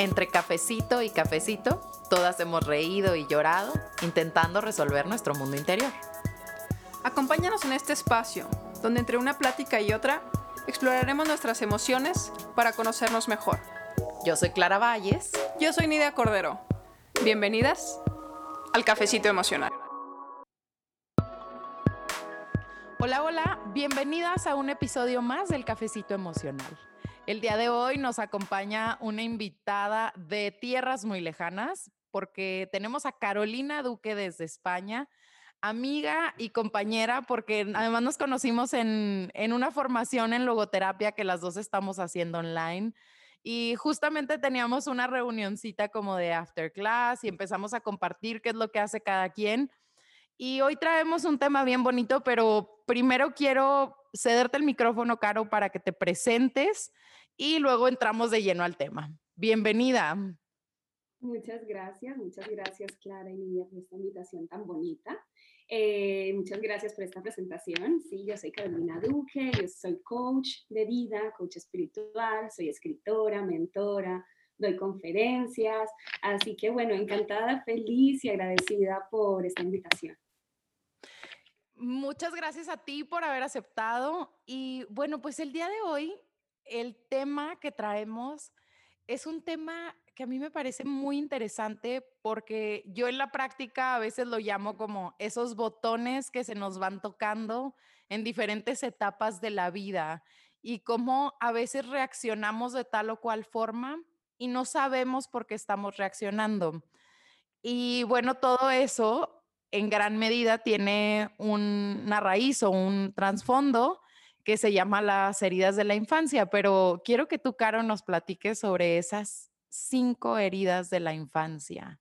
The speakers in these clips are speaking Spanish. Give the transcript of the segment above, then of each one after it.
Entre cafecito y cafecito, todas hemos reído y llorado intentando resolver nuestro mundo interior. Acompáñanos en este espacio, donde entre una plática y otra exploraremos nuestras emociones para conocernos mejor. Yo soy Clara Valles. Yo soy Nidia Cordero. Bienvenidas al Cafecito Emocional. Hola, hola, bienvenidas a un episodio más del Cafecito Emocional. El día de hoy nos acompaña una invitada de tierras muy lejanas porque tenemos a Carolina Duque desde España, amiga y compañera, porque además nos conocimos en, en una formación en logoterapia que las dos estamos haciendo online. Y justamente teníamos una reunioncita como de after class y empezamos a compartir qué es lo que hace cada quien. Y hoy traemos un tema bien bonito, pero primero quiero cederte el micrófono, Caro, para que te presentes y luego entramos de lleno al tema. Bienvenida. Muchas gracias, muchas gracias Clara y Nidia por esta invitación tan bonita. Eh, muchas gracias por esta presentación. Sí, yo soy Carolina Duque, yo soy coach de vida, coach espiritual, soy escritora, mentora, doy conferencias, así que bueno, encantada, feliz y agradecida por esta invitación. Muchas gracias a ti por haber aceptado y bueno, pues el día de hoy el tema que traemos es un tema que a mí me parece muy interesante porque yo en la práctica a veces lo llamo como esos botones que se nos van tocando en diferentes etapas de la vida y cómo a veces reaccionamos de tal o cual forma y no sabemos por qué estamos reaccionando. Y bueno, todo eso en gran medida tiene una raíz o un trasfondo que se llama Las heridas de la infancia, pero quiero que tú, Caro, nos platiques sobre esas cinco heridas de la infancia.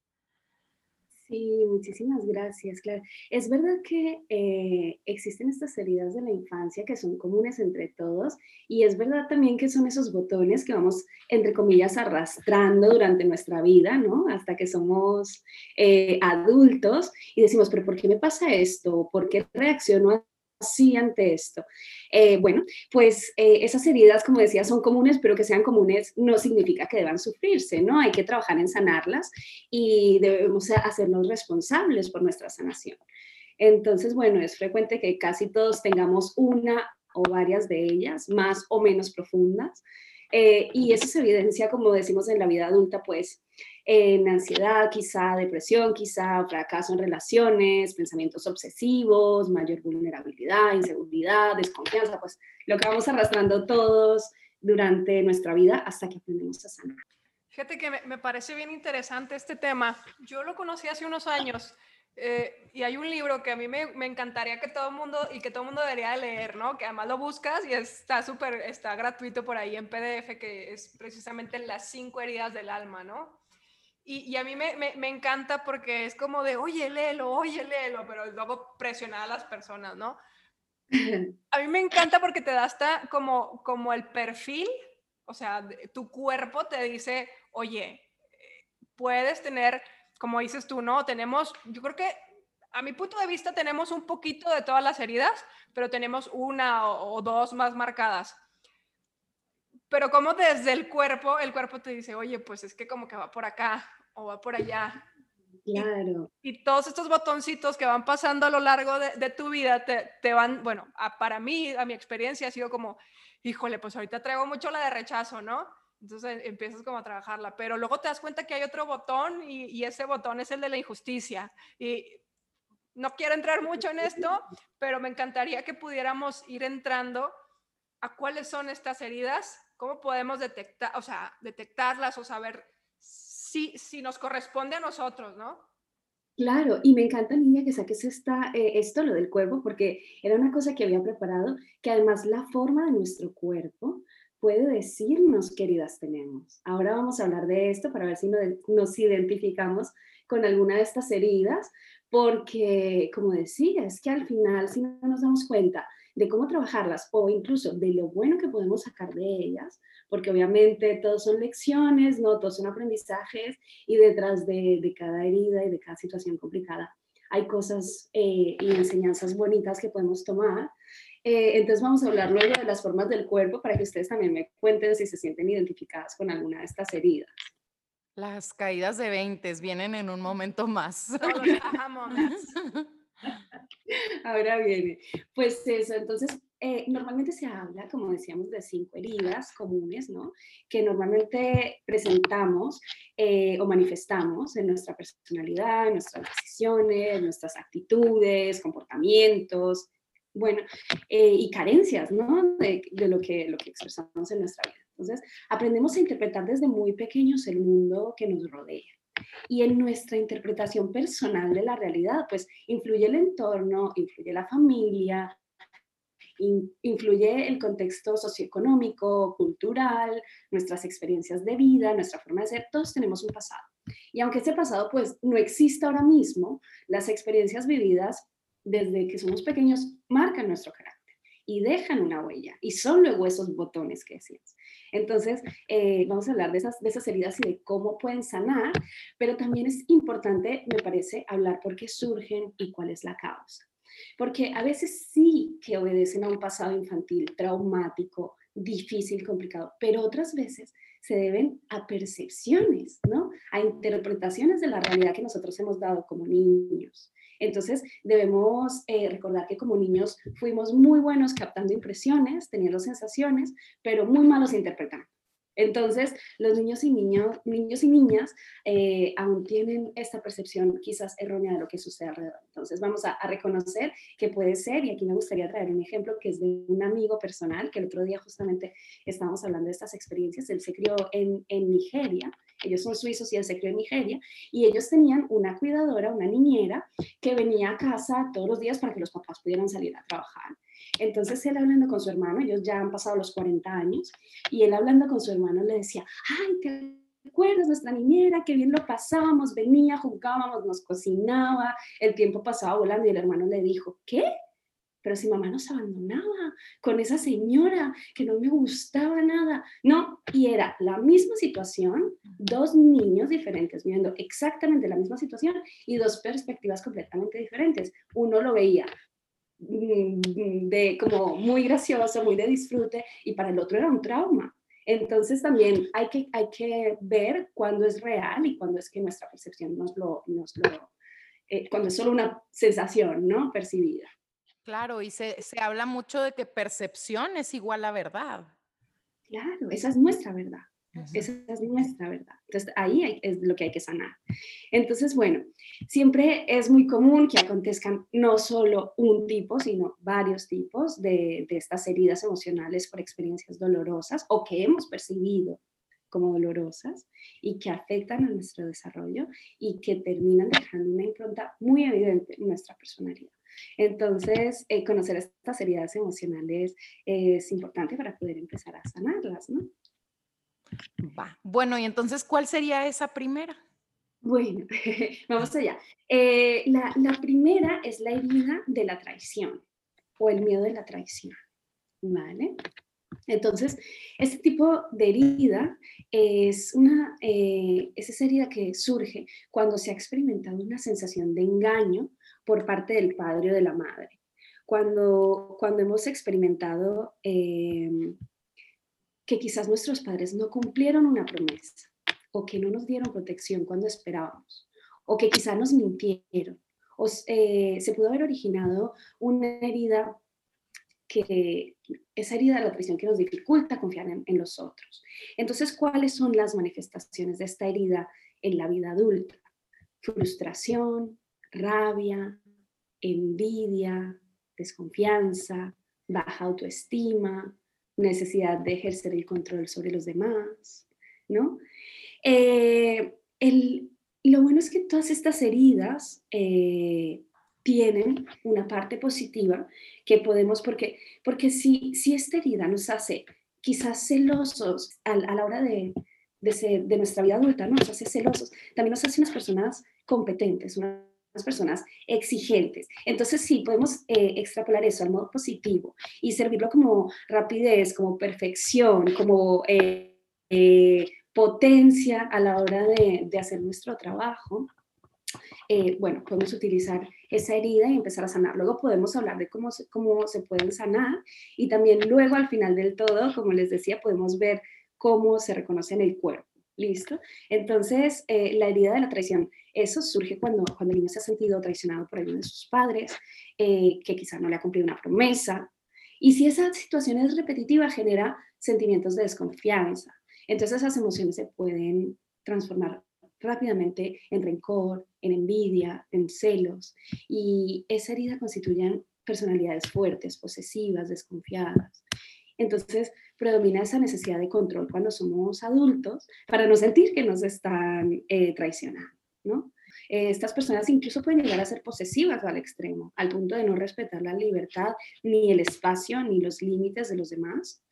Sí, muchísimas gracias, Clara. Es verdad que eh, existen estas heridas de la infancia que son comunes entre todos y es verdad también que son esos botones que vamos, entre comillas, arrastrando durante nuestra vida, ¿no? Hasta que somos eh, adultos y decimos, pero ¿por qué me pasa esto? ¿Por qué reacciono así ante esto? Eh, bueno, pues eh, esas heridas, como decía, son comunes, pero que sean comunes no significa que deban sufrirse, ¿no? Hay que trabajar en sanarlas y debemos hacernos responsables por nuestra sanación. Entonces, bueno, es frecuente que casi todos tengamos una o varias de ellas, más o menos profundas. Eh, y eso se evidencia, como decimos en la vida adulta, pues en ansiedad, quizá depresión, quizá fracaso en relaciones, pensamientos obsesivos, mayor vulnerabilidad, inseguridad, desconfianza, pues lo que vamos arrastrando todos durante nuestra vida hasta que aprendemos a sanar. Fíjate que me, parece bien interesante este tema. Yo lo conocí hace unos años. Eh, y hay un libro que a mí me, me, encantaría que todo el mundo y que todo el mundo debería leer, ¿no? Que además lo buscas y está súper, está gratuito por ahí en PDF, que es precisamente las cinco heridas del alma, ¿no? Y, a mí me, me, encanta porque es como de, oye, léelo, oye, léelo, pero luego presionar a las personas, ¿no? A mí me encanta porque te da hasta como, como el perfil, o sea, tu cuerpo te dice, oye, puedes tener, como dices tú, ¿no? Tenemos, yo creo que a mi punto de vista tenemos un poquito de todas las heridas, pero tenemos una o, o dos más marcadas pero como desde el cuerpo, el cuerpo te dice, oye, pues es que como que va por acá, o va por allá. Claro. Y, todos estos botoncitos que van pasando a lo largo de, tu vida te, te van, bueno, para mí, a mi experiencia ha sido como, híjole, pues ahorita traigo mucho la de rechazo, ¿no? Entonces empiezas como a trabajarla, pero luego te das cuenta que hay otro botón y, y ese botón es el de la injusticia. Y no quiero entrar mucho en esto, pero me encantaría que pudiéramos ir entrando a cuáles son estas heridas, cómo podemos detectar, o sea, detectarlas o saber si, si nos corresponde a nosotros, ¿no? Claro, y me encanta, niña, que saques esta, eh, esto, lo del cuerpo, porque era una cosa que había preparado, que además la forma de nuestro cuerpo puede decirnos qué heridas tenemos. Ahora vamos a hablar de esto para ver si nos identificamos con alguna de estas heridas, porque, como decía, es que al final, si no nos damos cuenta de cómo trabajarlas o incluso de lo bueno que podemos sacar de ellas, porque obviamente todos son lecciones, ¿no? Todos son aprendizajes y detrás de, de cada herida y de cada situación complicada hay cosas eh, y enseñanzas bonitas que podemos tomar. Eh, entonces vamos a hablar luego de las formas del cuerpo para que ustedes también me cuenten si se sienten identificadas con alguna de estas heridas. Las caídas de 20 vienen en un momento más. Ahora viene. Pues eso, entonces eh, normalmente se habla, como decíamos, de cinco heridas comunes, ¿no? Que normalmente presentamos eh, o manifestamos en nuestra personalidad, en nuestras decisiones, nuestras actitudes, comportamientos, bueno, eh, y carencias, ¿no? De, de, lo, que, lo que expresamos en nuestra vida. Entonces, aprendemos a interpretar desde muy pequeños el mundo que nos rodea. Y en nuestra interpretación personal de la realidad, pues influye el entorno, influye la familia, influye el contexto socioeconómico, cultural, nuestras experiencias de vida, nuestra forma de ser, todos tenemos un pasado. Y aunque ese pasado pues no exista ahora mismo, las experiencias vividas desde que somos pequeños marcan nuestro carácter y dejan una huella y son luego esos botones que decías. Entonces, eh, vamos a hablar de esas, de esas heridas y de cómo pueden sanar, pero también es importante, me parece, hablar por qué surgen y cuál es la causa. Porque a veces sí que obedecen a un pasado infantil traumático, difícil, complicado, pero otras veces se deben a percepciones, ¿no? A interpretaciones de la realidad que nosotros hemos dado como niños. Entonces, debemos eh, recordar que como niños fuimos muy buenos captando impresiones, teniendo sensaciones, pero muy malos interpretando. Entonces, los niños y, y niñas eh, aún tienen esta percepción quizás errónea de lo que sucede alrededor. Entonces, vamos a, reconocer que puede ser, y aquí me gustaría traer un ejemplo que es de un amigo personal, que el otro día justamente estábamos hablando de estas experiencias. Él se crió en Nigeria, ellos son suizos y él se crió en Nigeria, y ellos tenían una cuidadora, una niñera, que venía a casa todos los días para que los papás pudieran salir a trabajar. Entonces él hablando con su hermano, ellos ya han pasado los 40 años, y él hablando con su hermano le decía, ay, ¿te acuerdas nuestra niñera? Qué bien lo pasábamos, venía, jugábamos, nos cocinaba, el tiempo pasaba volando y el hermano le dijo, ¿qué? Pero si mamá nos abandonaba con esa señora que no me gustaba nada. No, y era la misma situación, dos niños diferentes viendo exactamente la misma situación y dos perspectivas completamente diferentes. Uno lo veía Mm, de como muy gracioso, muy de disfrute, y para el otro era un trauma. Entonces también hay que, hay que ver cuándo es real y cuándo es que nuestra percepción nos lo, nos lo eh, cuando es solo una sensación, ¿no? Percibida. Claro, y se, se habla mucho de que percepción es igual a verdad. Claro, esa es nuestra verdad. Esa es nuestra verdad. Entonces ahí es lo que hay que sanar. Entonces, bueno, siempre es muy común que acontezcan no solo un tipo, sino varios tipos de, de estas heridas emocionales por experiencias dolorosas o que hemos percibido como dolorosas y que afectan a nuestro desarrollo y que terminan dejando una impronta muy evidente en nuestra personalidad. Entonces, eh, conocer estas heridas emocionales es importante para poder empezar a sanarlas, ¿no? Va. Bueno, y entonces, ¿cuál sería esa primera? Bueno, vamos allá. Eh, la, primera es la herida de la traición o el miedo de la traición. ¿Vale? Entonces, este tipo de herida es, una, eh, es esa herida que surge cuando se ha experimentado una sensación de engaño por parte del padre o de la madre. Cuando, cuando hemos experimentado eh, que quizás nuestros padres no cumplieron una promesa o que no nos dieron protección cuando esperábamos o que quizás nos mintieron o eh, se pudo haber originado una herida que esa herida de la traición que nos dificulta confiar en los otros. Entonces, ¿cuáles son las manifestaciones de esta herida en la vida adulta? Frustración, rabia, envidia, desconfianza, baja autoestima, necesidad de ejercer el control sobre los demás, ¿no? Eh, lo bueno es que todas estas heridas eh, tienen una parte positiva que podemos, porque, porque si, si esta herida nos hace quizás celosos a, la hora de, de, de, nuestra vida adulta, ¿no? nos hace celosos, también nos hace unas personas competentes, unas personas exigentes. Entonces sí, podemos eh, extrapolar eso al modo positivo y servirlo como rapidez, como perfección, como eh, eh, potencia a la hora de, hacer nuestro trabajo. bueno, podemos utilizar esa herida y empezar a sanar. Luego podemos hablar de cómo se, cómo se pueden sanar y también luego al final del todo, como les decía, podemos ver cómo se reconoce en el cuerpo ¿Listo? Entonces, eh, la herida de la traición, eso surge cuando, cuando el niño se ha sentido traicionado por alguno de sus padres, eh, que quizá no le ha cumplido una promesa. Y si esa situación es repetitiva, genera sentimientos de desconfianza. Entonces, esas emociones se pueden transformar rápidamente en rencor, en envidia, en celos. Y esa herida constituye personalidades fuertes, posesivas, desconfiadas. Entonces, predomina esa necesidad de control cuando somos adultos para no sentir que nos están eh, traicionando, ¿no? Eh, estas personas incluso pueden llegar a ser posesivas al extremo, al punto de no respetar la libertad, ni el espacio, ni los límites de los demás.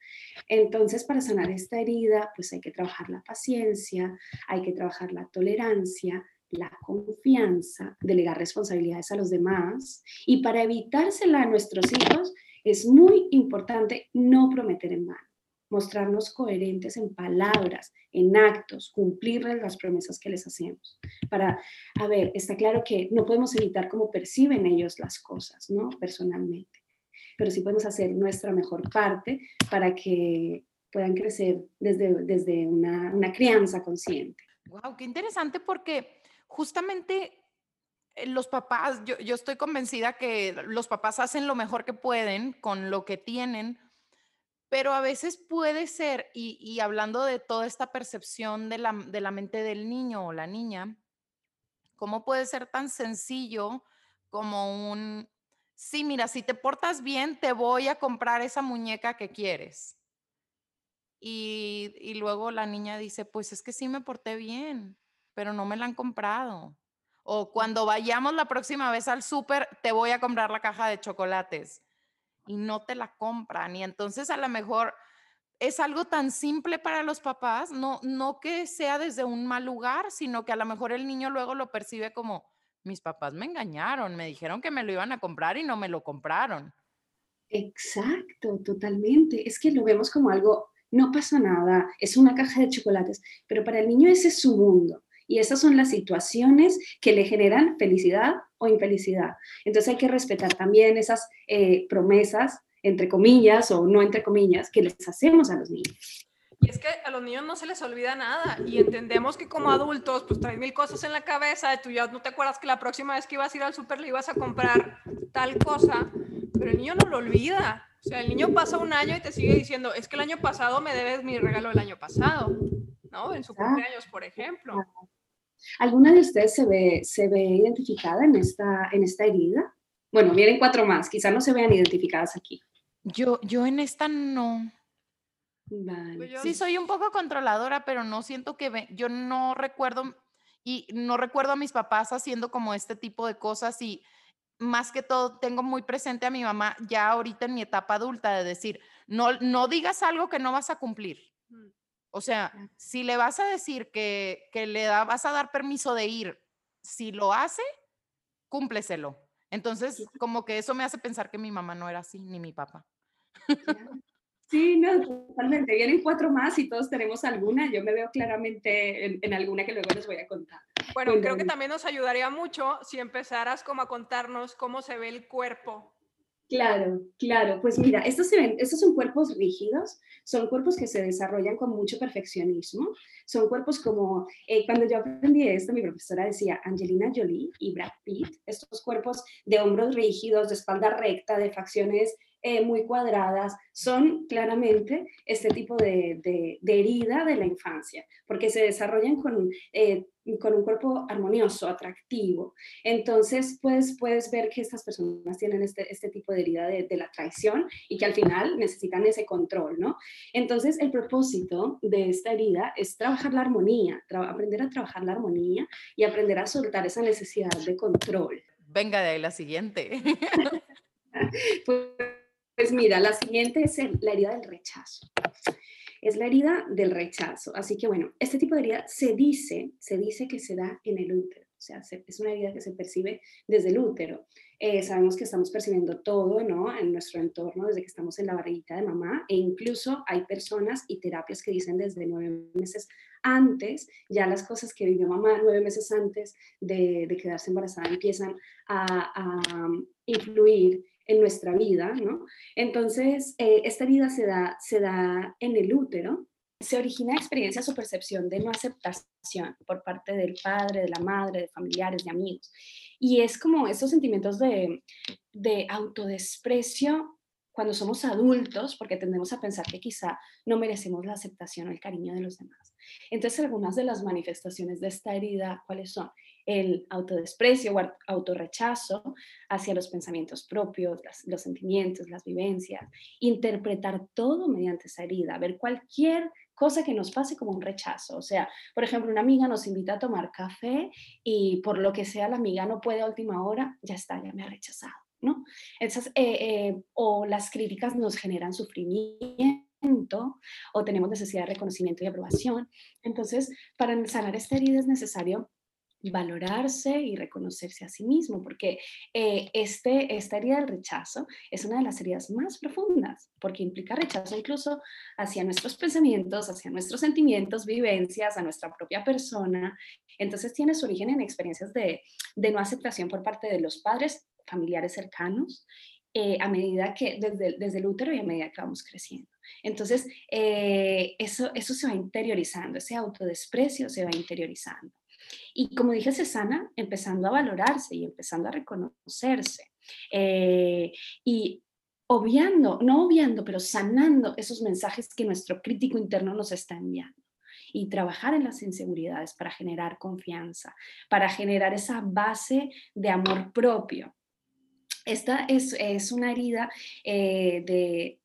Entonces, para sanar esta herida, pues hay que trabajar la paciencia, hay que trabajar la tolerancia, la confianza, delegar responsabilidades a los demás y para evitársela a nuestros hijos es muy importante no prometer en vano mostrarnos coherentes en palabras, en actos, cumplirles las promesas que les hacemos. Para, a ver, está claro que no podemos evitar cómo perciben ellos las cosas, ¿no? Personalmente, pero sí podemos hacer nuestra mejor parte para que puedan crecer desde, desde una, una crianza consciente. Wow, qué interesante porque justamente los papás, yo, yo estoy convencida que los papás hacen lo mejor que pueden con lo que tienen, pero a veces puede ser, y, hablando de toda esta percepción de la, de la mente del niño o la niña, ¿cómo puede ser tan sencillo como un, sí, mira, si te portas bien, te voy a comprar esa muñeca que quieres? Y, y, luego la niña dice, pues es que sí me porté bien, pero no me la han comprado. O cuando vayamos la próxima vez al súper, te voy a comprar la caja de chocolates y no te la compran. Y entonces a lo mejor es algo tan simple para los papás, no, no que sea desde un mal lugar, sino que a lo mejor el niño luego lo percibe como, mis papás me engañaron, me dijeron que me lo iban a comprar y no me lo compraron. Exacto, totalmente. Es que lo vemos como algo, no pasa nada, es una caja de chocolates, pero para el niño ese es su mundo. Y esas son las situaciones que le generan felicidad o infelicidad. Entonces hay que respetar también esas eh, promesas, entre comillas o no entre comillas, que les hacemos a los niños. Y es que a los niños no se les olvida nada y entendemos que como adultos pues traes mil cosas en la cabeza y tú ya no te acuerdas que la próxima vez que ibas a ir al súper le ibas a comprar tal cosa, pero el niño no lo olvida. O sea, el niño pasa un año y te sigue diciendo, es que el año pasado me debes mi regalo del año pasado, ¿no? En su cumpleaños, por ejemplo. ¿Alguna de ustedes se ve, se ve identificada en esta, en esta herida? Bueno, miren cuatro más, quizá no se vean identificadas aquí. Yo, yo en esta no. Vale. Pues sí, soy un poco controladora, pero no siento que yo no recuerdo y no recuerdo a mis papás haciendo como este tipo de cosas y más que todo tengo muy presente a mi mamá ya ahorita en mi etapa adulta de decir, no, no digas algo que no vas a cumplir. O sea, si le vas a decir que, le da, vas a dar permiso de ir, si lo hace, cúmpleselo. Entonces, como que eso me hace pensar que mi mamá no era así, ni mi papá. Sí, no, totalmente. Vienen cuatro más y todos tenemos alguna. Yo me veo claramente en, en alguna que luego les voy a contar. Bueno, creo que también nos ayudaría mucho si empezaras como a contarnos cómo se ve el cuerpo Claro, claro. Pues mira, estos, se ven, estos son cuerpos rígidos, son cuerpos que se desarrollan con mucho perfeccionismo, son cuerpos como, eh, cuando yo aprendí esto, mi profesora decía Angelina Jolie y Brad Pitt, estos cuerpos de hombros rígidos, de espalda recta, de facciones eh, muy cuadradas, son claramente este tipo de, de, herida de la infancia, porque se desarrollan con, eh, con un cuerpo armonioso, atractivo. Entonces, pues, puedes ver que estas personas tienen este, este tipo de herida de, de, la traición y que al final necesitan ese control, ¿no? Entonces, el propósito de esta herida es trabajar la armonía, aprender a trabajar la armonía y aprender a soltar esa necesidad de control. Venga de ahí la siguiente. pues, pues mira, la siguiente es la herida del rechazo. Es la herida del rechazo. Así que bueno, este tipo de herida se dice, se dice que se da en el útero. O sea, es una herida que se percibe desde el útero. Eh, sabemos que estamos percibiendo todo, ¿no? En nuestro entorno desde que estamos en la barriguita de mamá e incluso hay personas y terapias que dicen desde nueve meses antes, ya las cosas que vivió mamá nueve meses antes de, quedarse embarazada empiezan a, a influir en nuestra vida, ¿no? Entonces, eh, esta herida se da, se da en el útero se origina experiencias o percepción de no aceptación por parte del padre, de la madre, de familiares, de amigos. Y es como esos sentimientos de, de autodesprecio cuando somos adultos, porque tendemos a pensar que quizá no merecemos la aceptación o el cariño de los demás. Entonces, algunas de las manifestaciones de esta herida, ¿cuáles son? El autodesprecio o autorrechazo hacia los pensamientos propios, los sentimientos, las vivencias, interpretar todo mediante esa herida, ver cualquier cosa que nos pase como un rechazo. O sea, por ejemplo, una amiga nos invita a tomar café y por lo que sea la amiga no puede a última hora, ya está, ya me ha rechazado. ¿no? Esas, eh, eh, o las críticas nos generan sufrimiento o tenemos necesidad de reconocimiento y aprobación. Entonces, para sanar esta herida es necesario valorarse y reconocerse a sí mismo, porque eh, este, esta herida del rechazo es una de las heridas más profundas, porque implica rechazo incluso hacia nuestros pensamientos, hacia nuestros sentimientos, vivencias, a nuestra propia persona. Entonces tiene su origen en experiencias de, de no aceptación por parte de los padres familiares cercanos, eh, a medida que, desde, desde, el útero y a medida que vamos creciendo. Entonces, eh, eso, eso se va interiorizando, ese autodesprecio se va interiorizando. Y como dije, se sana empezando a valorarse y empezando a reconocerse. Eh, y obviando, no obviando, pero sanando esos mensajes que nuestro crítico interno nos está enviando y trabajar en las inseguridades para generar confianza, para generar esa base de amor propio. Esta es, una herida eh, de,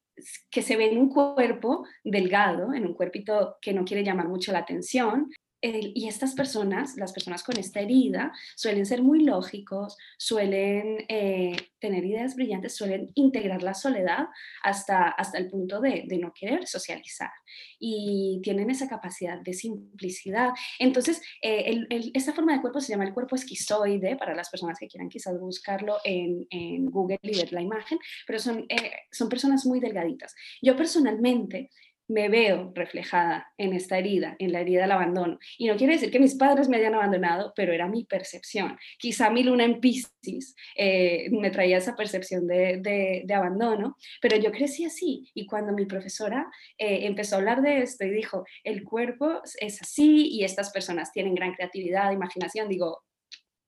que se ve en un cuerpo delgado, en un cuerpito que no quiere llamar mucho la atención, y estas personas, las personas con esta herida, suelen ser muy lógicos, suelen eh, tener ideas brillantes, suelen integrar la soledad hasta, hasta el punto de, no querer socializar. Y tienen esa capacidad de simplicidad. Entonces, eh, esta forma de cuerpo se llama el cuerpo esquizoide, para las personas que quieran quizás buscarlo en, en Google y ver la imagen, pero son, eh, son personas muy delgaditas. Yo personalmente me veo reflejada en esta herida, en la herida del abandono. Y no quiere decir que mis padres me hayan abandonado, pero era mi percepción. Quizá mi luna en Pisces eh, me traía esa percepción de, abandono, pero yo crecí así. Y cuando mi profesora eh, empezó a hablar de esto y dijo, el cuerpo es así y estas personas tienen gran creatividad, imaginación, digo,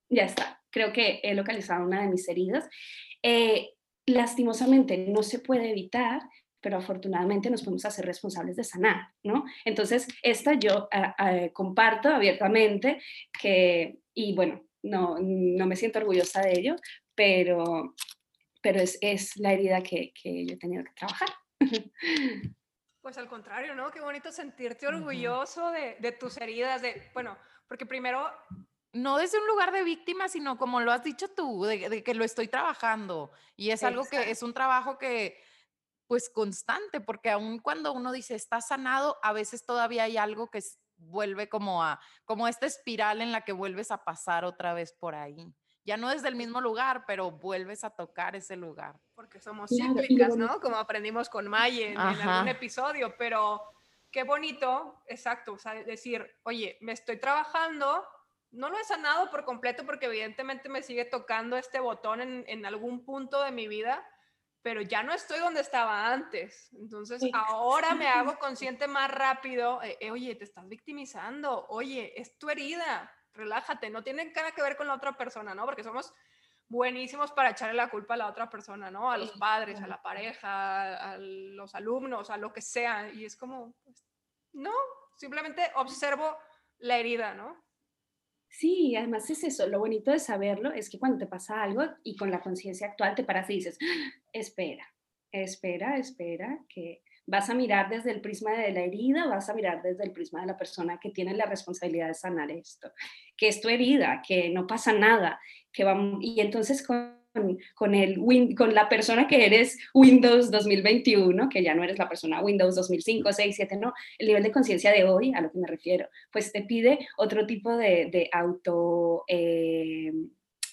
ya está, creo que he localizado una de mis heridas. Eh, lastimosamente no se puede evitar, pero afortunadamente nos podemos hacer responsables de sanar, ¿no? Entonces, esta yo comparto abiertamente que, y bueno, no, no me siento orgullosa de ello, pero, pero es, es la herida que, que yo he tenido que trabajar. Pues al contrario, ¿no? Qué bonito sentirte orgulloso de, de, tus heridas, de, bueno, porque primero... No desde un lugar de víctima, sino como lo has dicho tú, de, de que lo estoy trabajando. Y es algo que es un trabajo que, pues constante, porque aun cuando uno dice está sanado, a veces todavía hay algo que vuelve como a, como esta espiral en la que vuelves a pasar otra vez por ahí. Ya no desde el mismo lugar, pero vuelves a tocar ese lugar. Porque somos cíclicas, ¿no? Como aprendimos con Maye en, algún episodio, pero qué bonito, exacto, o sea, decir, oye, me estoy trabajando, no lo he sanado por completo porque evidentemente me sigue tocando este botón en, en algún punto de mi vida, pero ya no estoy donde estaba antes. Entonces, ahora me hago consciente más rápido, eh, eh, oye, te estás victimizando, oye, es tu herida, relájate, no tiene nada que ver con la otra persona, ¿no? Porque somos buenísimos para echarle la culpa a la otra persona, ¿no? A los padres, a la pareja, a los alumnos, a lo que sea. Y es como, pues, no, simplemente observo la herida, ¿no? Sí, además es eso, lo bonito de saberlo es que cuando te pasa algo y con la conciencia actual te paras y dices. Espera, espera, espera, que vas a mirar desde el prisma de la herida, vas a mirar desde el prisma de la persona que tiene la responsabilidad de sanar esto, que es herida, que no pasa nada, que va, y entonces con con, el, con la persona que eres Windows 2021, que ya no eres la persona Windows 2005, 6, 7, no, el nivel de conciencia de hoy, a lo que me refiero, pues te pide otro tipo de, de auto... Eh,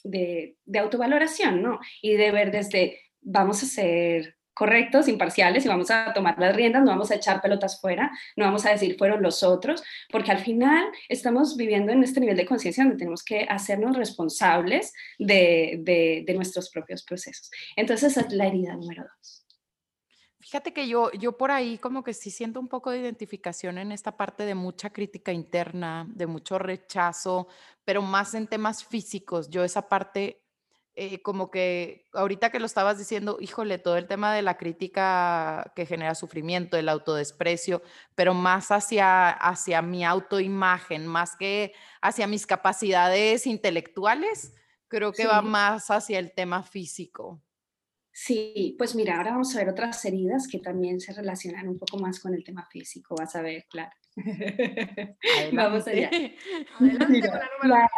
de, de, autovaloración, ¿no? Y de ver desde, vamos a ser correctos, imparciales y vamos a tomar las riendas, no vamos a echar pelotas fuera, no vamos a decir fueron los otros, porque al final estamos viviendo en este nivel de conciencia donde tenemos que hacernos responsables de, de, nuestros propios procesos. Entonces, es la herida número dos. Fíjate que yo, yo por ahí como que sí siento un poco de identificación en esta parte de mucha crítica interna, de mucho rechazo, pero más en temas físicos. Yo esa parte, eh, como que ahorita que lo estabas diciendo, híjole, todo el tema de la crítica que genera sufrimiento, el autodesprecio, pero más hacia, hacia mi autoimagen, más que hacia mis capacidades intelectuales, creo que va más hacia el tema físico. Sí, pues mira, ahora vamos a ver otras heridas que también se relacionan un poco más con el tema físico, vas a ver, claro. Vamos Adelante. allá. Adelante con Mira, la número la,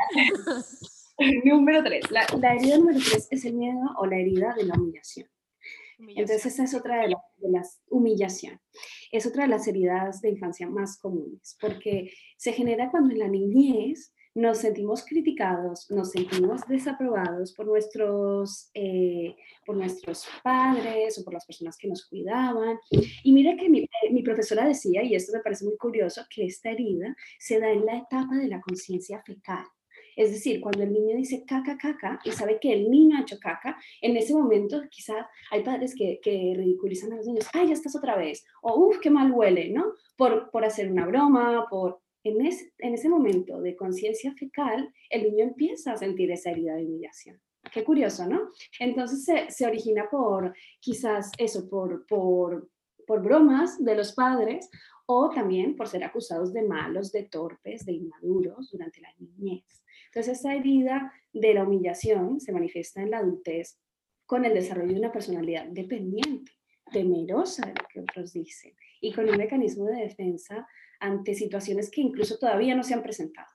número tres, la, la herida número tres es el miedo o la herida de la humillación. Entonces, humillación. esta es otra de, la- de las humillación. Es otra de las heridas de infancia más comunes, porque se genera cuando en la niñez nos sentimos criticados, nos sentimos desaprobados por nuestros, eh, por nuestros padres o por las personas que nos cuidaban. Y mira que mi, eh, mi profesora decía, y esto me parece muy curioso, que esta herida se da en la etapa de la conciencia fecal. Es decir, cuando el niño dice caca, caca, y sabe que el niño ha hecho caca, en ese momento quizás hay padres que, ridiculizan a los niños, ay, ya estás otra vez, o uff, qué mal huele, ¿no? Por, por hacer una broma, por... En ese, en ese momento de conciencia fecal, el niño empieza a sentir esa herida de humillación. Qué curioso, ¿no? Entonces se, se origina por, quizás eso, por, por, por bromas de los padres o también por ser acusados de malos, de torpes, de inmaduros durante la niñez. Entonces esa herida de la humillación se manifiesta en la adultez con el desarrollo de una personalidad dependiente, temerosa de lo que otros dicen y con un mecanismo de defensa ante situaciones que incluso todavía no se han presentado.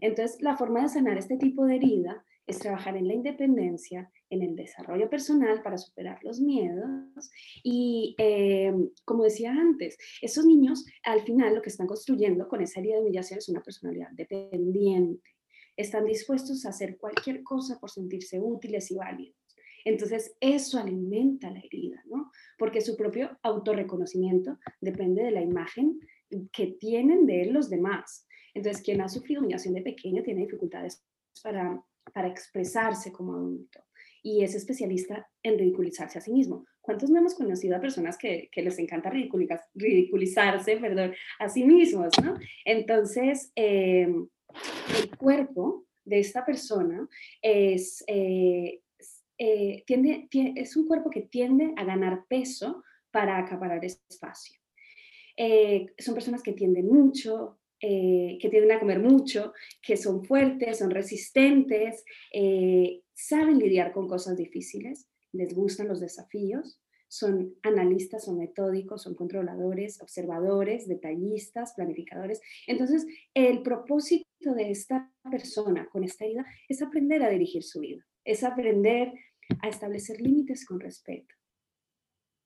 Entonces, la forma de sanar este tipo de herida es trabajar en la independencia, en el desarrollo personal para superar los miedos y, eh, como decía antes, esos niños al final lo que están construyendo con esa herida de humillación es una personalidad dependiente. Están dispuestos a hacer cualquier cosa por sentirse útiles y válidos. Entonces, eso alimenta la herida, ¿no? Porque su propio autorreconocimiento depende de la imagen que tienen de él los demás. Entonces, quien ha sufrido humillación de pequeño tiene dificultades para, para expresarse como adulto y es especialista en ridiculizarse a sí mismo. ¿Cuántos no hemos conocido a personas que, les encanta ridiculizar, ridiculizarse perdón, a sí mismos? Entonces, eh, el cuerpo de esta persona es, eh, eh, es un cuerpo que tiende a ganar peso para acaparar espacio. Son personas que tienden mucho, eh, que tienden a comer mucho, que son fuertes, son resistentes, eh, saben lidiar con cosas difíciles, les gustan los desafíos, son analistas, son metódicos, son controladores, observadores, detallistas, planificadores. Entonces, el propósito de esta persona con esta herida es aprender a dirigir su vida, es aprender a establecer límites con respeto.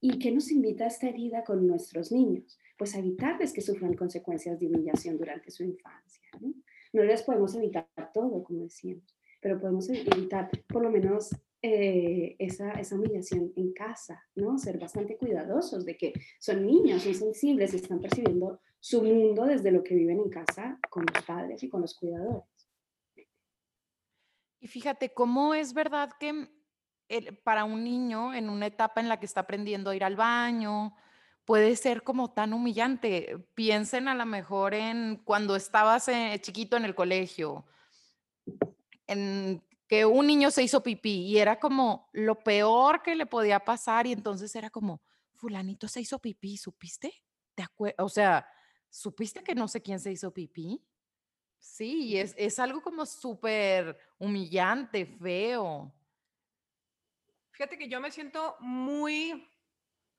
¿Y qué nos invita a esta herida con nuestros niños? Pues evitarles que sufran consecuencias de humillación durante su infancia. No, no les podemos evitar todo, como decíamos, pero podemos evitar por lo menos eh, esa, esa, humillación en casa, ¿no? Ser bastante cuidadosos de que son niños, son sensibles están percibiendo su mundo desde lo que viven en casa con los padres y con los cuidadores. Y fíjate cómo es verdad que el, para un niño en una etapa en la que está aprendiendo a ir al baño, puede ser como tan humillante. Piensen a lo mejor en cuando estabas eh, chiquito en el colegio, en que un niño se hizo pipí y era como lo peor que le podía pasar y entonces era como, fulanito se hizo pipí, ¿supiste? ¿Te o sea, ¿supiste que no sé quién se hizo pipí? Sí, es, es algo como súper humillante, feo. Fíjate que yo me siento muy,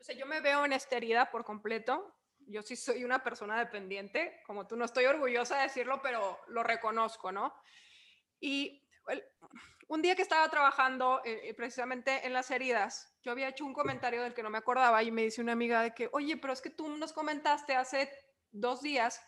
o sea, yo me veo en esta herida por completo. Yo sí soy una persona dependiente, como tú no estoy orgullosa de decirlo, pero lo reconozco, ¿no? Y el, un día que estaba trabajando eh, precisamente en las heridas, yo había hecho un comentario del que no me acordaba y me dice una amiga de que, oye, pero es que tú nos comentaste hace dos días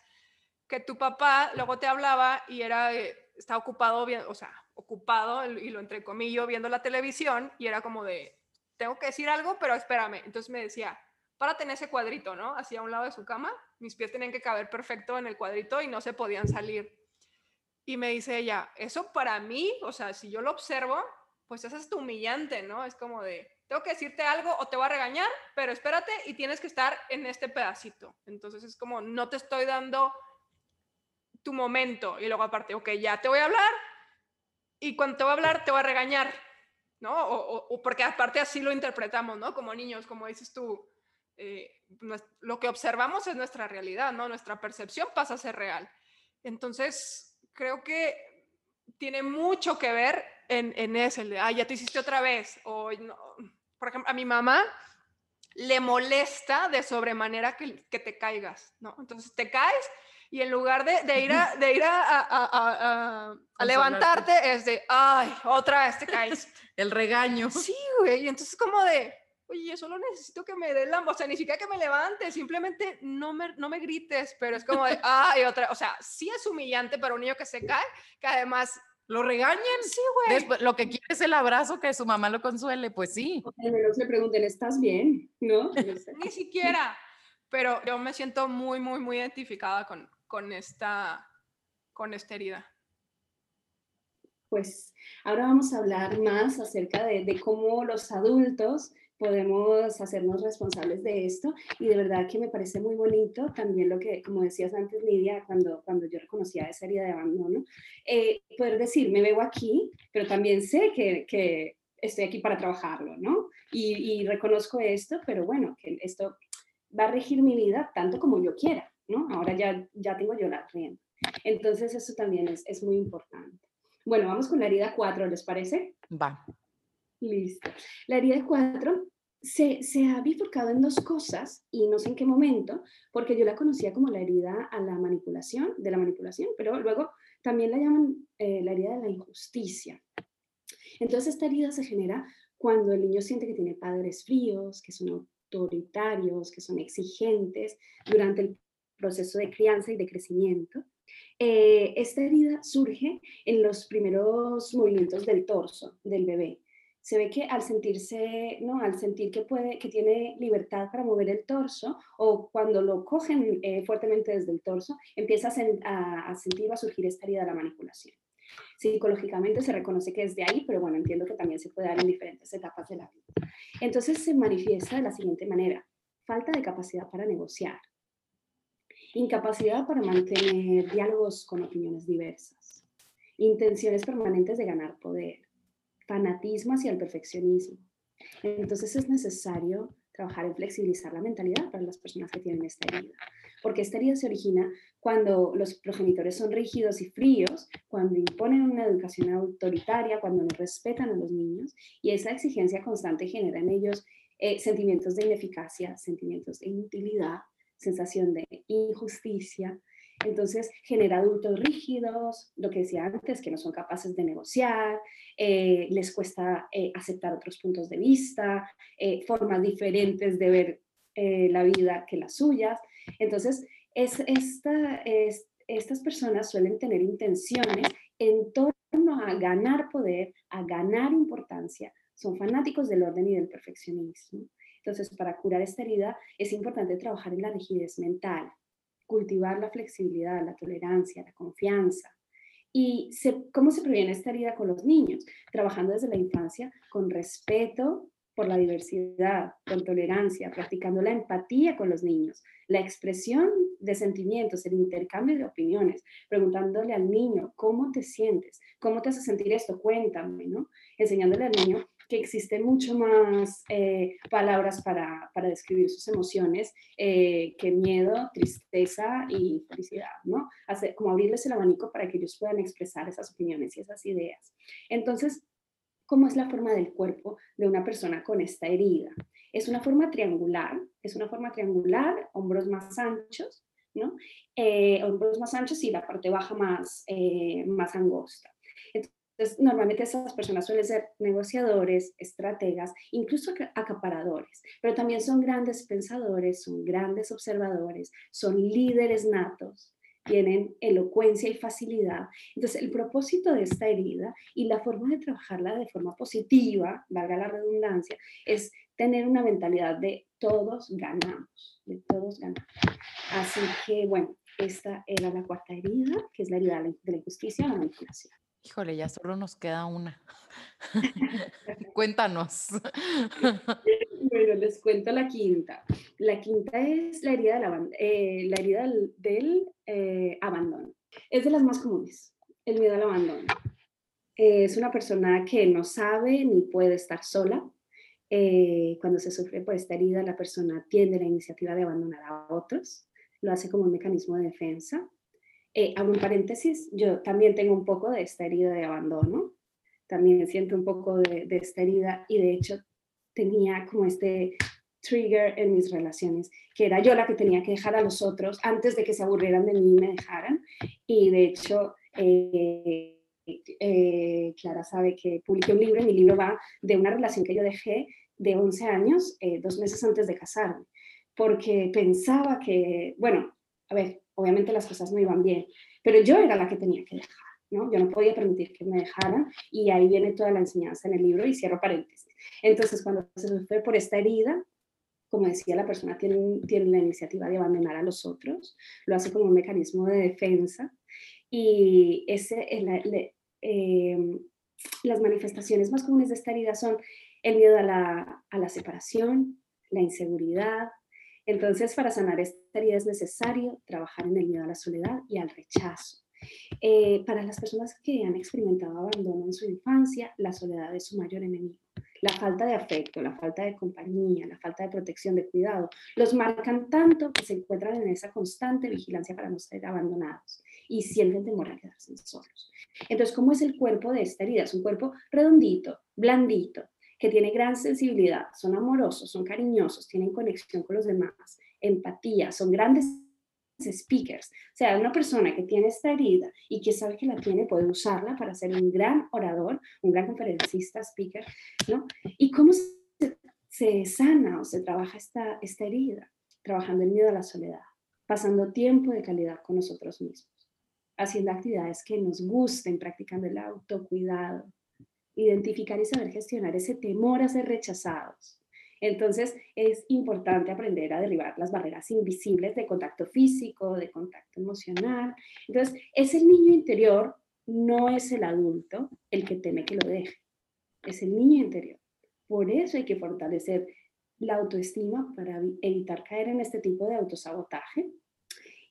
que tu papá luego te hablaba y era, eh, está ocupado, o sea, ocupado, y lo entrecomillo, viendo la televisión y era como de, tengo que decir algo, pero espérame. Entonces me decía, párate en ese cuadrito, ¿no? Hacia un lado de su cama, mis pies tenían que caber perfecto en el cuadrito y no se podían salir. Y me dice ella, eso para mí, o sea, si yo lo observo, pues eso es humillante, ¿no? Es como de, tengo que decirte algo o te voy a regañar, pero espérate y tienes que estar en este pedacito. Entonces es como, no te estoy dando tu momento. Y luego aparte, ok, ya te voy a hablar y cuando te voy a hablar te voy a regañar, ¿no? O, porque aparte así lo interpretamos, ¿no? Como niños, como dices tú, eh, lo que observamos es nuestra realidad, ¿no? Nuestra percepción pasa a ser real. Entonces, creo que tiene mucho que ver en, en ese, el de, ah, ya te hiciste otra vez, o no. por ejemplo, a mi mamá le molesta de sobremanera que, que te caigas, ¿no? Entonces te caes y en lugar de, de ir, a, de ir a, a, a, levantarte, es de, ay, otra vez te caes. El regaño. Sí, güey. Y entonces como de, oye, yo solo necesito que me des la, o sea, ni siquiera que me levantes, simplemente no me, no me grites, pero es como de, ay, otra, o sea, sí es humillante para un niño que se cae, que además lo regañen. Sí, güey. Lo que quiere es el abrazo, que su mamá lo consuele, pues sí. O al menos le pregunten, ¿estás bien? ¿No? Ni siquiera. Pero yo me siento muy, muy, muy identificada con, con esta, con esta herida? Pues ahora vamos a hablar más acerca de, cómo los adultos podemos hacernos responsables de esto y de verdad que me parece muy bonito también lo que, como decías antes Lidia, cuando, cuando yo reconocía esa herida de abandono, eh, poder decir, me veo aquí, pero también sé que, que estoy aquí para trabajarlo, ¿no? Y, y, reconozco esto, pero bueno, que esto va a regir mi vida tanto como yo quiera, ¿no? Ahora ya, ya tengo yo la rienda. Entonces eso también es, es muy importante. Bueno, vamos con la herida 4, ¿les parece? Va. Listo. La herida 4 se, se, ha bifurcado en dos cosas y no sé en qué momento, porque yo la conocía como la herida a la manipulación, de la manipulación, pero luego también la llaman eh, la herida de la injusticia. Entonces esta herida se genera cuando el niño siente que tiene padres fríos, que son autoritarios, que son exigentes durante el proceso de crianza y de crecimiento. Eh, esta herida surge en los primeros movimientos del torso del bebé. Se ve que al sentirse, ¿no? Al sentir que puede, que tiene libertad para mover el torso, o cuando lo cogen eh, fuertemente desde el torso, empieza a, sentir, a surgir esta herida de la manipulación. Psicológicamente se reconoce que es de ahí, pero bueno, entiendo que también se puede dar en diferentes etapas de la vida. Entonces se manifiesta de la siguiente manera: falta de capacidad para negociar, incapacidad para mantener diálogos con opiniones diversas, intenciones permanentes de ganar poder, fanatismo hacia el perfeccionismo. Entonces es necesario trabajar en flexibilizar la mentalidad para las personas que tienen esta herida, porque esta herida se origina cuando los progenitores son rígidos y fríos, cuando imponen una educación autoritaria, cuando no respetan a los niños, y esa exigencia constante genera en ellos eh, sentimientos de ineficacia, sentimientos de inutilidad, sensación de injusticia. Entonces genera adultos rígidos, lo que decía antes, que no son capaces de negociar, eh, les cuesta eh, aceptar otros puntos de vista, eh, formas diferentes de ver la vida que las suyas. Entonces, es, esta, es, estas personas suelen tener intenciones en torno a ganar poder, a ganar importancia, son fanáticos del orden y del perfeccionismo. Entonces, para curar esta herida es importante trabajar en la rigidez mental, cultivar la flexibilidad, la tolerancia, la confianza. ¿Y cómo se previene esta herida con los niños? Trabajando desde la infancia con respeto por la diversidad, con tolerancia, practicando la empatía con los niños, la expresión de sentimientos, el intercambio de opiniones, preguntándole al niño, ¿cómo te sientes? ¿Cómo te hace sentir esto? Cuéntame, ¿no? Enseñándole al niño que existen mucho más eh, palabras para, para, describir sus emociones eh, que miedo, tristeza y felicidad, ¿no? Hacer, como abrirles el abanico para que ellos puedan expresar esas opiniones y esas ideas. Entonces, ¿cómo es la forma del cuerpo de una persona con esta herida? Es una forma triangular, es una forma triangular, hombros más anchos, ¿no? Eh, hombros más anchos y la parte baja más, más angosta. Entonces, normalmente esas personas suelen ser negociadores, estrategas, incluso acaparadores, pero también son grandes pensadores, son grandes observadores, son líderes natos, tienen elocuencia y facilidad. Entonces, el propósito de esta herida y la forma de trabajarla de forma positiva, valga la redundancia, es tener una mentalidad de todos ganamos, de todos ganamos. Así que, bueno, esta era la cuarta herida, que es la herida de la injusticia, la manipulación. Híjole, ya solo nos queda una. Cuéntanos. Bueno, les cuento la quinta. La quinta es la herida del, eh, la herida del, eh, abandono. Es de las más comunes, el miedo al abandono. es una persona que no sabe ni puede estar sola. Eh, cuando se sufre por esta herida, la persona tiende la iniciativa de abandonar a otros. Lo hace como un mecanismo de defensa. Abro un paréntesis, yo también tengo un poco de esta herida de abandono. También siento un poco de, de esta herida y de hecho tenía como este trigger en mis relaciones, que era yo la que tenía que dejar a los otros antes de que se aburrieran de mí y me dejaran. Y de hecho, eh, eh, Clara sabe que publiqué un libro y mi libro va de una relación que yo dejé de 11 años, eh, dos meses antes de casarme, porque pensaba que, bueno, a ver, obviamente las cosas no iban bien, pero yo era la que tenía que dejar. ¿no? Yo no podía permitir que me dejaran y ahí viene toda la enseñanza en el libro y cierro paréntesis. Entonces, cuando se sufre por esta herida, como decía, la persona tiene, tiene la iniciativa de abandonar a los otros, lo hace como un mecanismo de defensa y ese, em, las manifestaciones más comunes de esta herida son el miedo a la, a la separación, la inseguridad. Entonces, para sanar esta herida es necesario trabajar en el miedo a la soledad y al rechazo. Eh, para las personas que han experimentado abandono en su infancia, la soledad es su mayor enemigo. La falta de afecto, la falta de compañía, la falta de protección, de cuidado, los marcan tanto que se encuentran en esa constante vigilancia para no ser abandonados y sienten temor a quedarse solos. Entonces, ¿cómo es el cuerpo de esta herida? Es un cuerpo redondito, blandito, que tiene gran sensibilidad, son amorosos, son cariñosos, tienen conexión con los demás, empatía, son grandes speakers. O sea, una persona que tiene esta herida y que sabe que la tiene, puede usarla para ser un gran orador, un gran conferencista, speaker, ¿no? ¿Y cómo se, sana o se trabaja esta, esta herida? Trabajando el miedo a la soledad, pasando tiempo de calidad con nosotros mismos, haciendo actividades que nos gusten, practicando el autocuidado, identificar y saber gestionar ese temor a ser rechazados, entonces es importante aprender a derribar las barreras invisibles de contacto físico, de contacto emocional. Entonces es el niño interior, no es el adulto el que teme que lo deje, es el niño interior. Por eso hay que fortalecer la autoestima para evitar caer en este tipo de autosabotaje.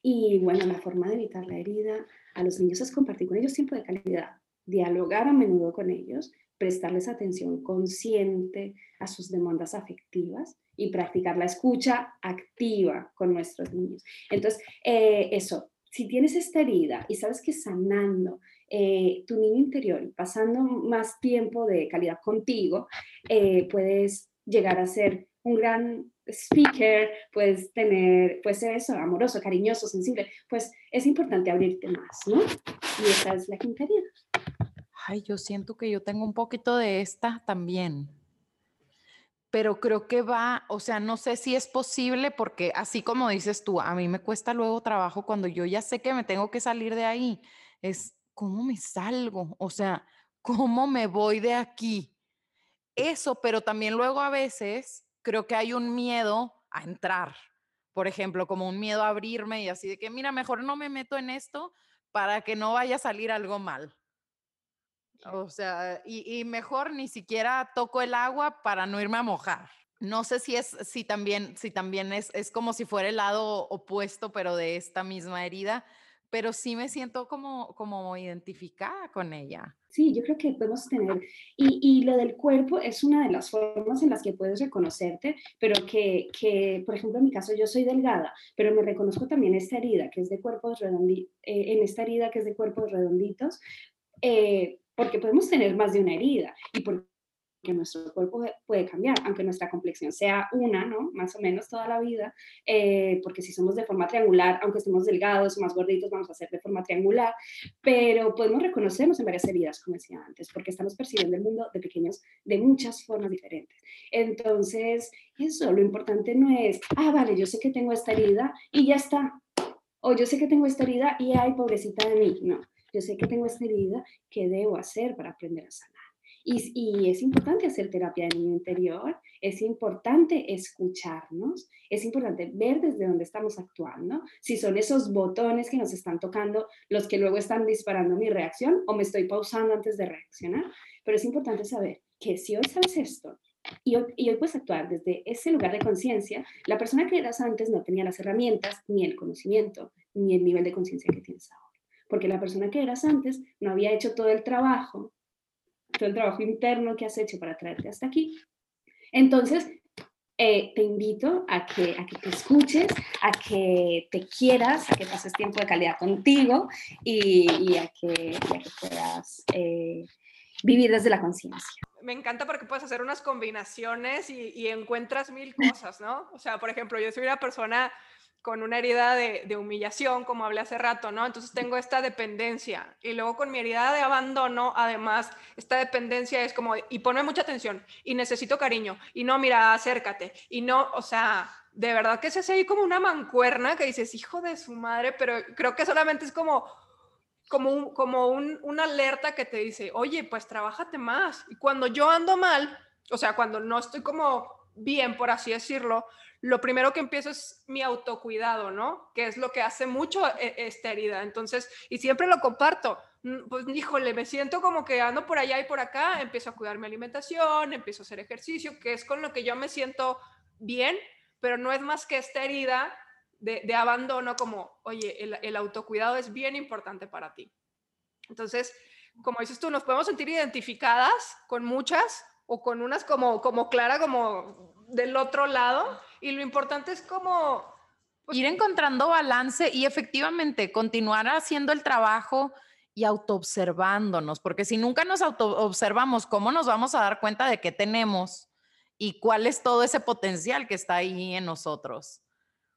Y bueno, la forma de evitar la herida a los niños es compartir con ellos tiempo de calidad, dialogar a menudo con ellos, prestarles atención consciente a sus demandas afectivas y practicar la escucha activa con nuestros niños. Entonces, eh, eso, si tienes esta herida y sabes que sanando eh, tu niño interior y pasando más tiempo de calidad contigo, eh, puedes llegar a ser un gran speaker, puedes tener, puedes ser eso, amoroso, cariñoso, sensible, pues es importante abrirte más, ¿no? Y esa es la quinta herida. Ay, yo siento que yo tengo un poquito de esta también. Pero creo que va, o sea, no sé si es posible porque así como dices tú, a mí me cuesta luego trabajo cuando yo ya sé que me tengo que salir de ahí. Es cómo me salgo, o sea, cómo me voy de aquí. Eso, pero también luego a veces creo que hay un miedo a entrar. Por ejemplo, como un miedo a abrirme y así de que, mira, mejor no me meto en esto para que no vaya a salir algo mal. O sea, y, mejor ni siquiera toco el agua para no irme a mojar. No sé si es, si también, si también es, es como si fuera el lado opuesto, pero de esta misma herida, pero sí me siento como, como identificada con ella. Sí, yo creo que podemos tener, y, y, lo del cuerpo es una de las formas en las que puedes reconocerte, pero que, que, por ejemplo, en mi caso yo soy delgada, pero me reconozco también esta herida que es de cuerpos redonditos, eh, en esta herida que es de cuerpos redonditos, eh, porque podemos tener más de una herida y porque nuestro cuerpo puede cambiar, aunque nuestra complexión sea una, ¿no? Más o menos toda la vida, eh, porque si somos de forma triangular, aunque estemos delgados o más gorditos, vamos a ser de forma triangular, pero podemos reconocernos en varias heridas, como decía antes, porque estamos percibiendo el mundo de pequeños, de muchas formas diferentes. Entonces, eso, lo importante no es, ah, vale, yo sé que tengo esta herida y ya está, o yo sé que tengo esta herida y ay, pobrecita de mí, no yo sé que tengo esta herida, ¿qué debo hacer para aprender a sanar? Y, es importante hacer terapia de niño interior, es importante escucharnos, es importante ver desde dónde estamos actuando, si son esos botones que nos están tocando los que luego están disparando mi reacción o me estoy pausando antes de reaccionar. Pero es importante saber que si hoy sabes esto y hoy, y hoy puedes actuar desde ese lugar de conciencia, la persona que eras antes no tenía las herramientas, ni el conocimiento, ni el nivel de conciencia que tienes ahora. Porque la persona que eras antes no había hecho todo el trabajo todo el trabajo interno que has hecho para traerte hasta aquí. Entonces, eh, te invito a que, a que te escuches, a que te quieras, a que pases tiempo de calidad contigo y, a, que, puedas eh, vivir desde la conciencia. Me encanta porque puedes hacer unas combinaciones y, y, encuentras mil cosas, ¿no? O sea, por ejemplo, yo soy una persona con una herida de, humillación, como hablé hace rato, ¿no? Entonces tengo esta dependencia. Y luego con mi herida de abandono, además, esta dependencia es como, y ponme mucha atención, y necesito cariño, y no, mira, acércate, y no, o sea, de verdad que se hace ahí como una mancuerna que dices, hijo de su madre, pero creo que solamente es como, como, un, como un, una alerta que te dice, oye, pues trabájate más. Y cuando yo ando mal, o sea, cuando no estoy como bien, por así decirlo, lo primero que empiezo es mi autocuidado, ¿no? Que es lo que hace mucho eh, esta herida. Entonces, y siempre lo comparto. Mm, pues, híjole, me siento como que ando por allá y por acá, empiezo a cuidar mi alimentación, empiezo a hacer ejercicio, que es con lo que yo me siento bien, pero no es más que esta herida de, abandono como, oye, el, el autocuidado es bien importante para ti. Entonces, como dices tú, nos podemos sentir identificadas con muchas o con unas como, como Clara, como del otro lado. Y lo importante es como... Pues Ir encontrando balance y efectivamente continuar haciendo el trabajo y autoobservándonos, porque si nunca nos autoobservamos, ¿cómo nos vamos a dar cuenta de qué tenemos y cuál es todo ese potencial que está ahí en nosotros?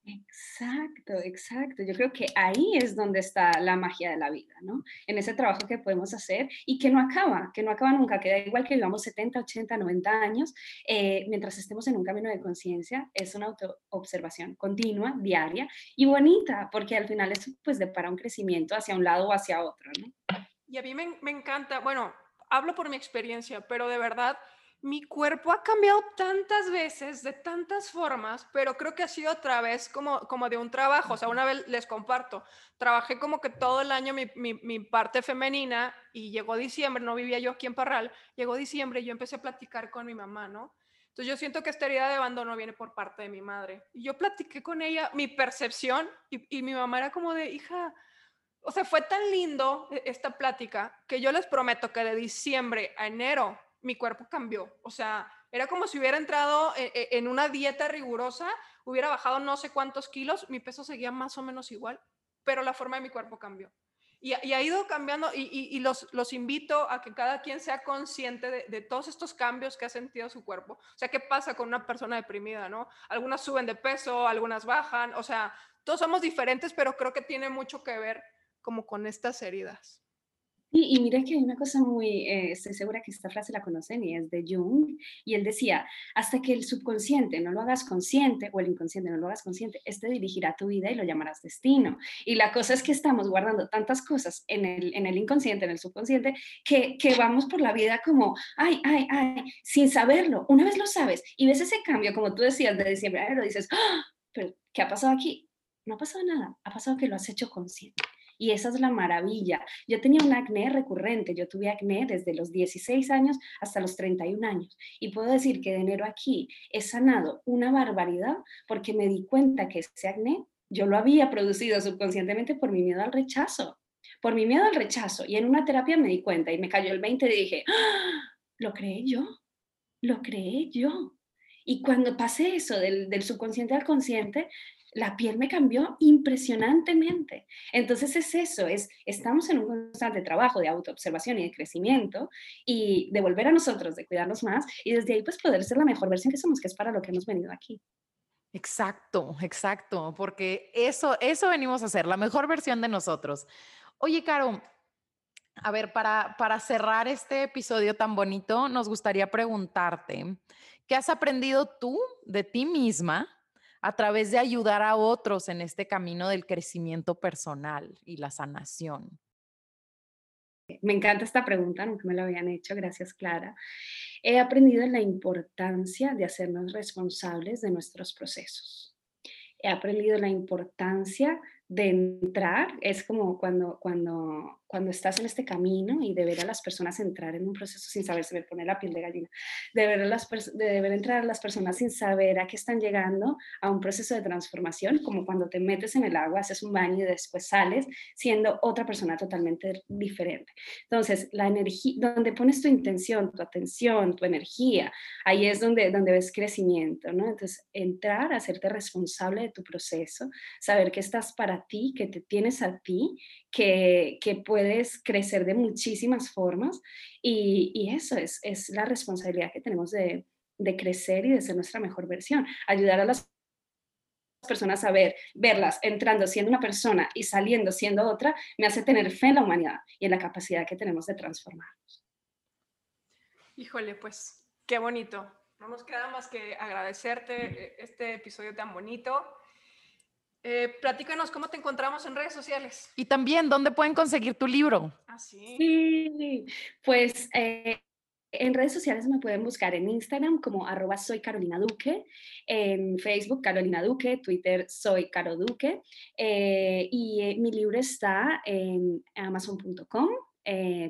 Exacto, exacto. Yo creo que ahí es donde está la magia de la vida, ¿no? En ese trabajo que podemos hacer y que no acaba, que no acaba nunca, que da igual que vivamos 70, 80, 90 años, eh, mientras estemos en un camino de conciencia, es una autoobservación continua, diaria y bonita, porque al final eso pues depara un crecimiento hacia un lado o hacia otro, ¿no? Y a mí me, me encanta, bueno, hablo por mi experiencia, pero de verdad mi cuerpo ha cambiado tantas veces, de tantas formas, pero creo que ha sido a través como, como de un trabajo. O sea, una vez les comparto, trabajé como que todo el año mi, mi, parte femenina y llegó diciembre, no vivía yo aquí en Parral, llegó diciembre y yo empecé a platicar con mi mamá, ¿no? Entonces yo siento que esta herida de abandono viene por parte de mi madre. Y yo platiqué con ella mi percepción y, y mi mamá era como de, hija, o sea, fue tan lindo e, esta plática que yo les prometo que de diciembre a enero mi cuerpo cambió. O sea, era como si hubiera entrado e, e, en una dieta rigurosa, hubiera bajado no sé cuántos kilos, mi peso seguía más o menos igual, pero la forma de mi cuerpo cambió. Y, ha ido cambiando y, los, los, invito a que cada quien sea consciente de, todos estos cambios que ha sentido su cuerpo. O sea, ¿qué pasa con una persona deprimida, no? Algunas suben de peso, algunas bajan, o sea, todos somos diferentes, pero creo que tiene mucho que ver como con estas heridas. Y, y, mira que hay una cosa muy, eh, estoy segura que esta frase la conocen y es de Jung, y él decía, hasta que el subconsciente no lo hagas consciente o el inconsciente no lo hagas consciente, este dirigirá tu vida y lo llamarás destino. Y la cosa es que estamos guardando tantas cosas en el, en el inconsciente, en el subconsciente, que, que vamos por la vida como, ay, ay, ay, sin saberlo. Una vez lo sabes y ves ese cambio, como tú decías, de diciembre a lo dices, ¡Ah! pero ¿qué ha pasado aquí? No ha pasado nada, ha pasado que lo has hecho consciente. Y esa es la maravilla. Yo tenía un acné recurrente, yo tuve acné desde los 16 años hasta los 31 años. Y puedo decir que de enero aquí he sanado una barbaridad porque me di cuenta que ese acné yo lo había producido subconscientemente por mi miedo al rechazo, por mi miedo al rechazo. Y en una terapia me di cuenta y me cayó el 20 y dije, ¡Ah! lo creé yo, lo creé yo. Y cuando pasé eso del, del subconsciente al consciente, la piel me cambió impresionantemente. Entonces es eso, es estamos en un constante trabajo de autoobservación y de crecimiento y de volver a nosotros, de cuidarnos más y desde ahí pues poder ser la mejor versión que somos, que es para lo que hemos venido aquí. Exacto, exacto, porque eso eso venimos a hacer, la mejor versión de nosotros. Oye, Caro, a ver, para, para cerrar este episodio tan bonito, nos gustaría preguntarte, ¿qué has aprendido tú de ti misma a través de ayudar a otros en este camino del crecimiento personal y la sanación? me encanta esta pregunta, nunca me la habían hecho, gracias Clara. He aprendido la importancia de hacernos responsables de nuestros procesos. He aprendido la importancia de entrar, es como cuando, cuando, cuando estás en este camino y de ver a las personas entrar en un proceso sin saber, se me pone la piel de gallina, de ver, a las de ver entrar a las personas sin saber a qué están llegando a un proceso de transformación, como cuando te metes en el agua, haces un baño y después sales siendo otra persona totalmente diferente. Entonces, la energía, donde pones tu intención, tu atención, tu energía, ahí es donde, donde ves crecimiento, ¿no? Entonces, entrar, hacerte responsable de tu proceso, saber que estás para ti, que te tienes a ti, que, que puedes crecer de muchísimas formas y, y eso es, es, la responsabilidad que tenemos de, de crecer y de ser nuestra mejor versión, ayudar a las personas a ver, verlas entrando siendo una persona y saliendo siendo otra, me hace tener fe en la humanidad y en la capacidad que tenemos de transformarnos. Híjole, pues qué bonito. No nos queda más que agradecerte eh, este episodio tan bonito. Eh, platícanos cómo te encontramos en redes sociales. Y también, ¿dónde pueden conseguir tu libro? Ah, sí. Sí, pues eh, en redes sociales me pueden buscar en Instagram como arroba soy Carolina Duque, en Facebook Carolina Duque, Twitter soy Caro Duque eh, y mi libro está en amazon.com.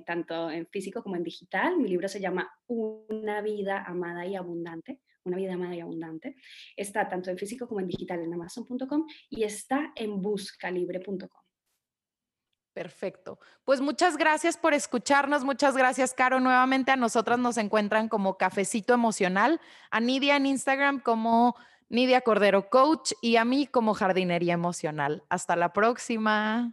tanto en físico como en digital. Mi libro se llama Una vida amada y abundante una vida amada y abundante. Está tanto en físico como en digital en amazon.com y está en buscalibre.com. Perfecto. Pues muchas gracias por escucharnos. Muchas gracias, Caro. Nuevamente a nosotras nos encuentran como Cafecito Emocional, a Nidia en Instagram como Nidia Cordero Coach y a mí como Jardinería Emocional. Hasta la próxima.